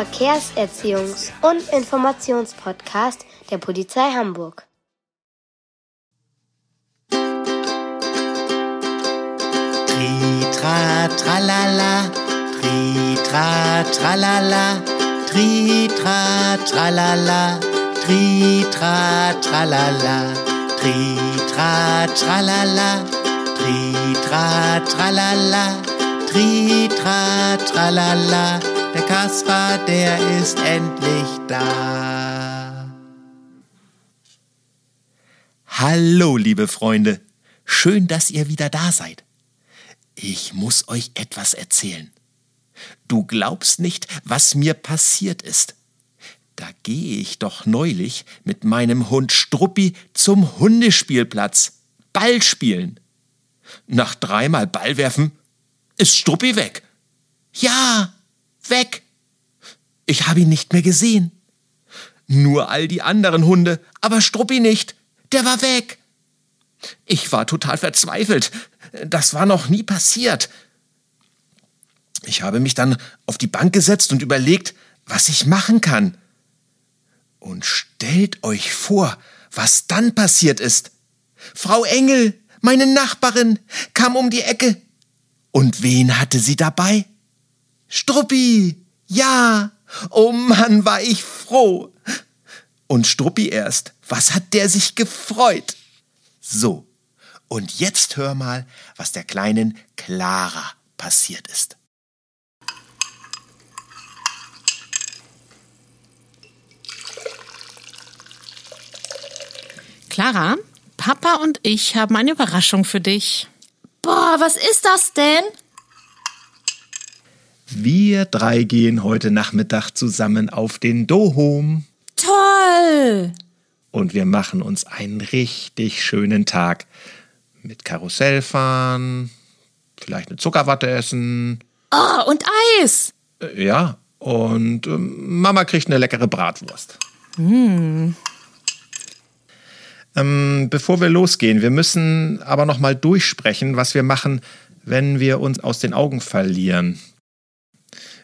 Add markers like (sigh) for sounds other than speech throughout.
Verkehrserziehungs- und Informationspodcast der Polizei Hamburg. Tri tra tralala, tri tra tralala, tri tra tralala, tri tra tralala, tri tra tralala, tri tra tralala, tri tra tralala. Der Kaspar, der ist endlich da. Hallo, liebe Freunde. Schön, dass ihr wieder da seid. Ich muss euch etwas erzählen. Du glaubst nicht, was mir passiert ist. Da gehe ich doch neulich mit meinem Hund Struppi zum Hundespielplatz. Ball spielen. Nach dreimal Ball werfen ist Struppi weg. Ja, weg. Ich habe ihn nicht mehr gesehen. Nur all die anderen Hunde, aber Struppi nicht. Der war weg. Ich war total verzweifelt. Das war noch nie passiert. Ich habe mich dann auf die Bank gesetzt und überlegt, was ich machen kann. Und stellt euch vor, was dann passiert ist. Frau Engel, meine Nachbarin, kam um die Ecke. Und wen hatte sie dabei? Struppi, ja. Oh Mann, war ich froh. Und Struppi erst, was hat der sich gefreut? So, und jetzt hör mal, was der kleinen Clara passiert ist. Clara, Papa und ich haben eine Überraschung für dich. Boah, was ist das denn? Wir drei gehen heute Nachmittag zusammen auf den Dohom Toll! und wir machen uns einen richtig schönen Tag. Mit Karussell fahren, vielleicht eine Zuckerwatte essen. Oh, und Eis! Äh, Ja, und ähm, Mama kriegt eine leckere Bratwurst. Ähm, bevor wir losgehen, wir müssen aber noch mal durchsprechen, was wir machen, wenn wir uns aus den Augen verlieren.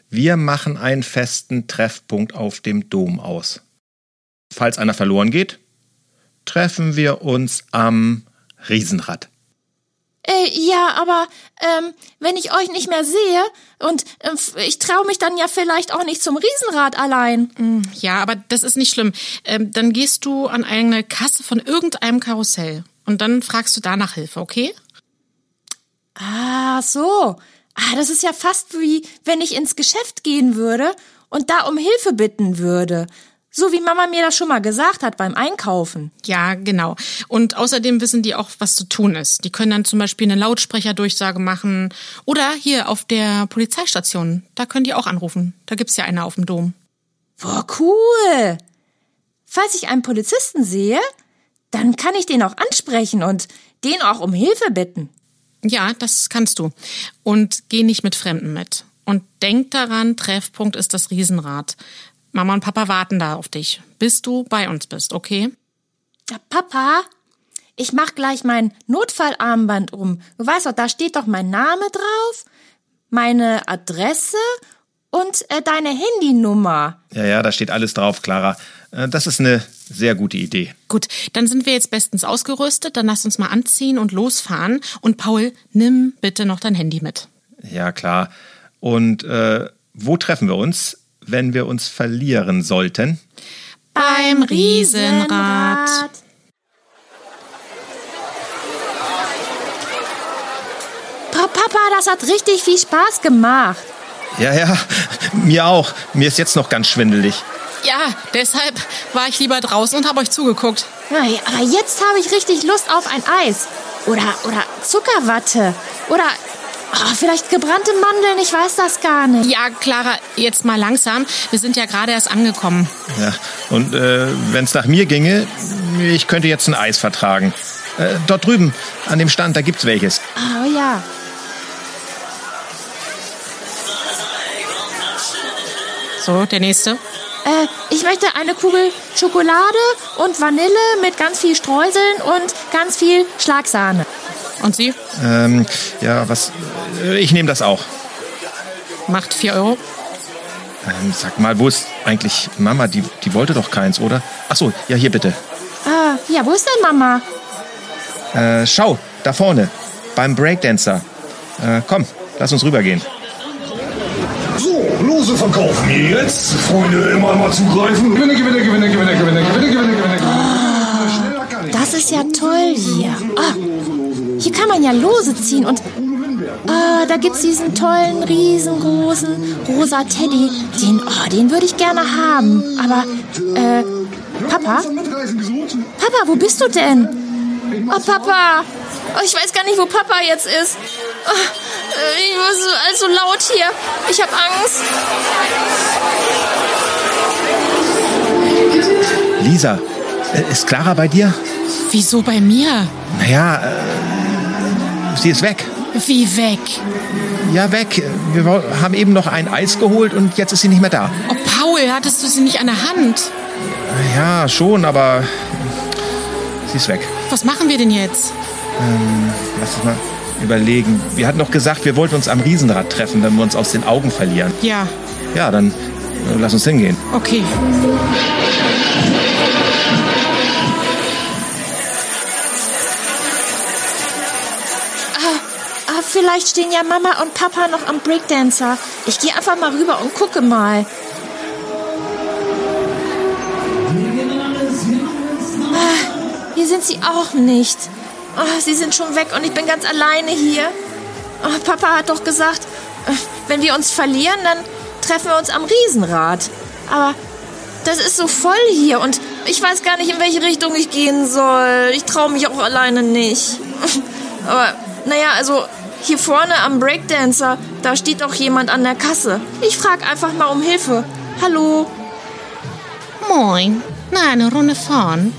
Wir machen einen festen Treffpunkt auf dem Dom aus. Falls einer verloren geht, treffen wir uns am Riesenrad. Äh, ja, aber ähm, wenn ich euch nicht mehr sehe und ähm, f- ich traue mich dann ja vielleicht auch nicht zum Riesenrad allein. Ja, aber das ist nicht schlimm. Ähm, dann gehst du an eine Kasse von irgendeinem Karussell und dann fragst du danach Hilfe, okay? Ah, so. Ah, das ist ja fast wie, wenn ich ins Geschäft gehen würde und da um Hilfe bitten würde. So wie Mama mir das schon mal gesagt hat beim Einkaufen. Ja, genau. Und außerdem wissen die auch, was zu tun ist. Die können dann zum Beispiel eine Lautsprecherdurchsage machen. Oder hier auf der Polizeistation. Da können die auch anrufen. Da gibt's ja eine auf dem Dom. Boah, cool. Falls ich einen Polizisten sehe, dann kann ich den auch ansprechen und den auch um Hilfe bitten. Ja, das kannst du. Und geh nicht mit Fremden mit. Und denk daran, Treffpunkt ist das Riesenrad. Mama und Papa warten da auf dich, bis du bei uns bist, okay? Ja, Papa, ich mach gleich mein Notfallarmband um. Du weißt doch, da steht doch mein Name drauf, meine Adresse und äh, deine Handynummer. Ja, ja, da steht alles drauf, Clara. Äh, Das ist eine sehr gute Idee. Gut, dann sind wir jetzt bestens ausgerüstet. Dann lass uns mal anziehen und losfahren. Und Paul, nimm bitte noch dein Handy mit. Ja, klar. Und äh, wo treffen wir uns, wenn wir uns verlieren sollten? Beim Riesenrad. Pa Papa, das hat richtig viel Spaß gemacht. Ja, ja, mir auch. Mir ist jetzt noch ganz schwindelig. Ja, deshalb war ich lieber draußen und habe euch zugeguckt. Ja, aber jetzt habe ich richtig Lust auf ein Eis. Oder, oder Zuckerwatte. Oder oh, vielleicht gebrannte Mandeln, ich weiß das gar nicht. Ja, Clara, jetzt mal langsam. Wir sind ja gerade erst angekommen. Ja, und äh, wenn es nach mir ginge, ich könnte jetzt ein Eis vertragen. Äh, dort drüben, an dem Stand, da gibt's welches. Oh ja. So, der nächste. Äh, ich möchte eine Kugel Schokolade und Vanille mit ganz viel Streuseln und ganz viel Schlagsahne. Und Sie? Ähm, ja, was? äh, Ich nehme das auch. Macht 4 Euro. Ähm, sag mal, wo ist eigentlich Mama? Die, die wollte doch keins, oder? Ach so, ja, hier bitte. Ah, ja, wo ist denn Mama? Äh, schau, da vorne, beim Breakdancer. Äh, komm, lass uns rübergehen. So, Lose verkaufen jetzt. Freunde, immer mal zugreifen. Gewinne, Gewinne, Gewinne, Gewinne, Gewinne, Gewinne, Gewinne, Gewinne. Ich. Das ist ja toll hier. Ah, hier kann man ja Lose ziehen und ah, da gibt's diesen tollen, riesengroßen rosa Teddy. Den, oh, den würde ich gerne haben. Aber, äh, Papa? Papa, wo bist du denn? Oh, Papa. Oh, ich weiß gar nicht, wo Papa jetzt ist. Oh, äh, ich muss alles so laut hier. Ich habe Angst. Lisa, äh, ist Clara bei dir? Wieso bei mir? Naja, äh, sie ist weg. Wie weg? Ja, weg. Wir haben eben noch ein Eis geholt und jetzt ist sie nicht mehr da. Oh, Paul, hattest du sie nicht an der Hand? Ja, schon, aber sie ist weg. Was machen wir denn jetzt? Lass uns mal überlegen. Wir hatten doch gesagt, wir wollten uns am Riesenrad treffen, wenn wir uns aus den Augen verlieren. Ja, Ja, dann äh, lass uns hingehen. okay. Ah, vielleicht stehen ja Mama und Papa noch am Breakdancer. Ich gehe einfach mal rüber und gucke mal. Ah, hier sind sie auch nicht. Ah, sie sind schon weg und ich bin ganz alleine hier. Ah, Papa hat doch gesagt, äh, wenn wir uns verlieren, dann treffen wir uns am Riesenrad. Aber das ist so voll hier und ich weiß gar nicht, in welche Richtung ich gehen soll. Ich traue mich auch alleine nicht. (laughs) Aber naja, also hier vorne am Breakdancer, da steht doch jemand an der Kasse. Ich frage einfach mal um Hilfe. Hallo? Moin. Na, eine Runde fahren?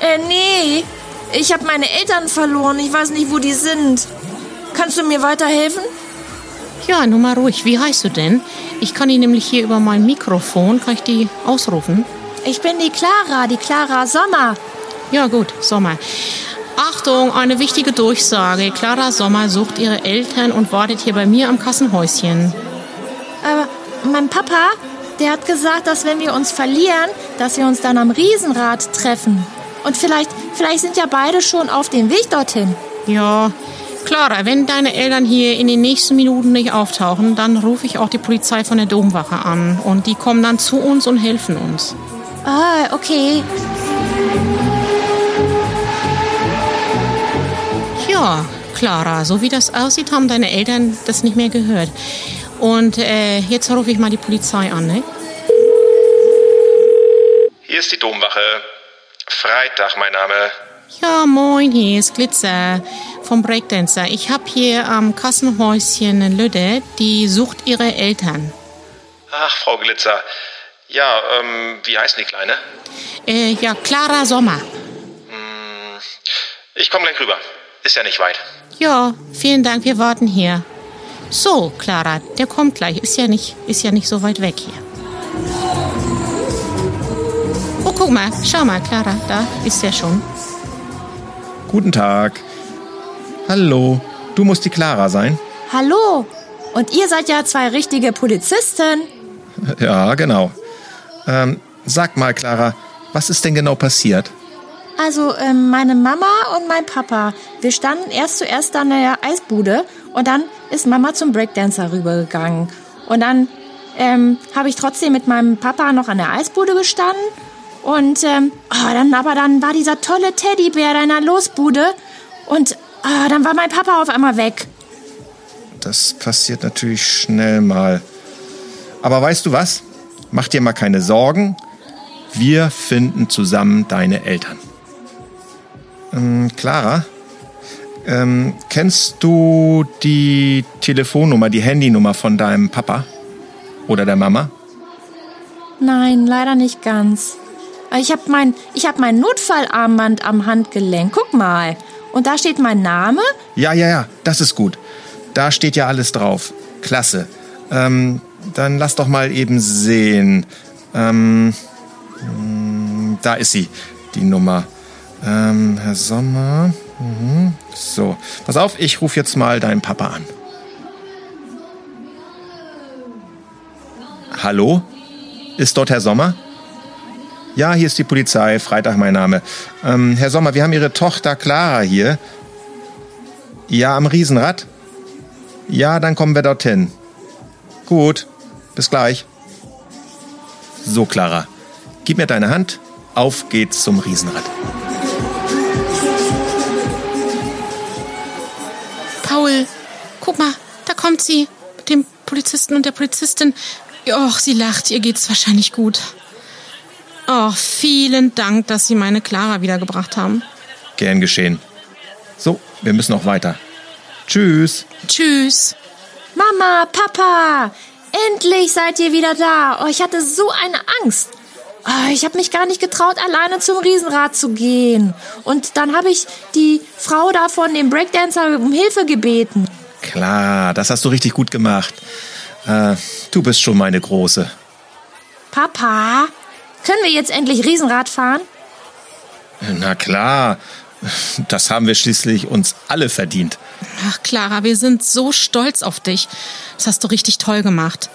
Äh, nee. Ich habe meine Eltern verloren. Ich weiß nicht, wo die sind. Kannst du mir weiterhelfen? Ja, nur mal ruhig. Wie heißt du denn? Ich kann die nämlich hier über mein Mikrofon, kann ich die ausrufen? Ich bin die Clara, die Clara Sommer. Ja, gut, Sommer. Achtung, eine wichtige Durchsage. Clara Sommer sucht ihre Eltern und wartet hier bei mir am Kassenhäuschen. Aber mein Papa, der hat gesagt, dass wenn wir uns verlieren, dass wir uns dann am Riesenrad treffen. Und vielleicht, vielleicht sind ja beide schon auf dem Weg dorthin. Ja, Clara, wenn deine Eltern hier in den nächsten Minuten nicht auftauchen, dann rufe ich auch die Polizei von der Domwache an. Und die kommen dann zu uns und helfen uns. Ah, okay. Ja, Clara, so wie das aussieht, haben deine Eltern das nicht mehr gehört. Und äh, jetzt rufe ich mal die Polizei an, ne? Hier ist die Domwache. Freitag, mein Name. Ja, moin, hier ist Glitzer vom Breakdancer. Ich habe hier am Kassenhäuschen eine Lüde, die sucht ihre Eltern. Ach, Frau Glitzer. Ja, ähm, wie heißt die Kleine? Äh, ja, Clara Sommer. Ich komme gleich rüber. Ist ja nicht weit. Ja, vielen Dank, wir warten hier. So, Clara, der kommt gleich. Ist ja nicht, ist ja nicht so weit weg hier. Guck mal, schau mal, Clara, da ist er schon. Guten Tag. Hallo. Du musst die Clara sein? Hallo. Und ihr seid ja zwei richtige Polizisten. (laughs) Ja, genau. Ähm, sag mal, Clara, was ist denn genau passiert? Also ähm, meine Mama und mein Papa, wir standen erst zuerst an der Eisbude und dann ist Mama zum Breakdancer rübergegangen. Und dann ähm, habe ich trotzdem mit meinem Papa noch an der Eisbude gestanden. Und ähm, oh, dann aber dann war dieser tolle Teddybär da in der Losbude und ah, dann war mein Papa auf einmal weg. Das passiert natürlich schnell mal. Aber weißt du was? Mach dir mal keine Sorgen. Wir finden zusammen deine Eltern. Ähm, Clara, ähm, kennst du die Telefonnummer, die Handynummer von deinem Papa oder der Mama? Nein, leider nicht ganz. Ich habe mein, hab mein Notfallarmband am Handgelenk. Guck mal. Und da steht mein Name. Ja, ja, ja, das ist gut. Da steht ja alles drauf. Klasse. Ähm, dann lass doch mal eben sehen. Ähm, mh, da ist sie, die Nummer. Ähm, Herr Sommer. So, pass auf, ich rufe jetzt mal deinen Papa an. Hallo? Ist dort Herr Sommer? Ja, hier ist die Polizei, Freitag mein Name. Ähm, Herr Sommer, wir haben Ihre Tochter Clara hier. Ja, am Riesenrad? Ja, dann kommen wir dorthin. Gut, bis gleich. So, Clara, gib mir deine Hand. Auf geht's zum Riesenrad. Paul, guck mal, da kommt sie mit dem Polizisten und der Polizistin. Och, sie lacht, ihr geht's wahrscheinlich gut. Oh, vielen Dank, dass Sie meine Clara wiedergebracht haben. Gern geschehen. So, wir müssen auch weiter. Tschüss. Tschüss. Mama, Papa, endlich seid ihr wieder da. Oh, ich hatte so eine Angst. Oh, ich habe mich gar nicht getraut, alleine zum Riesenrad zu gehen. Und dann habe ich die Frau da von dem Breakdancer um Hilfe gebeten. Klar, das hast du richtig gut gemacht. Äh, du bist schon meine Große. Papa, können wir jetzt endlich Riesenrad fahren? Na klar, das haben wir schließlich uns alle verdient. Ach, Clara, wir sind so stolz auf dich. Das hast du richtig toll gemacht.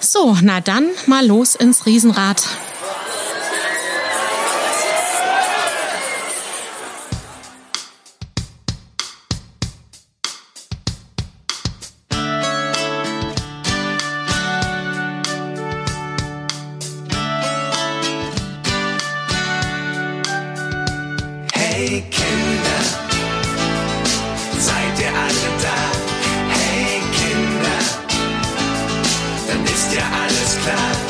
So, na dann mal los ins Riesenrad. time.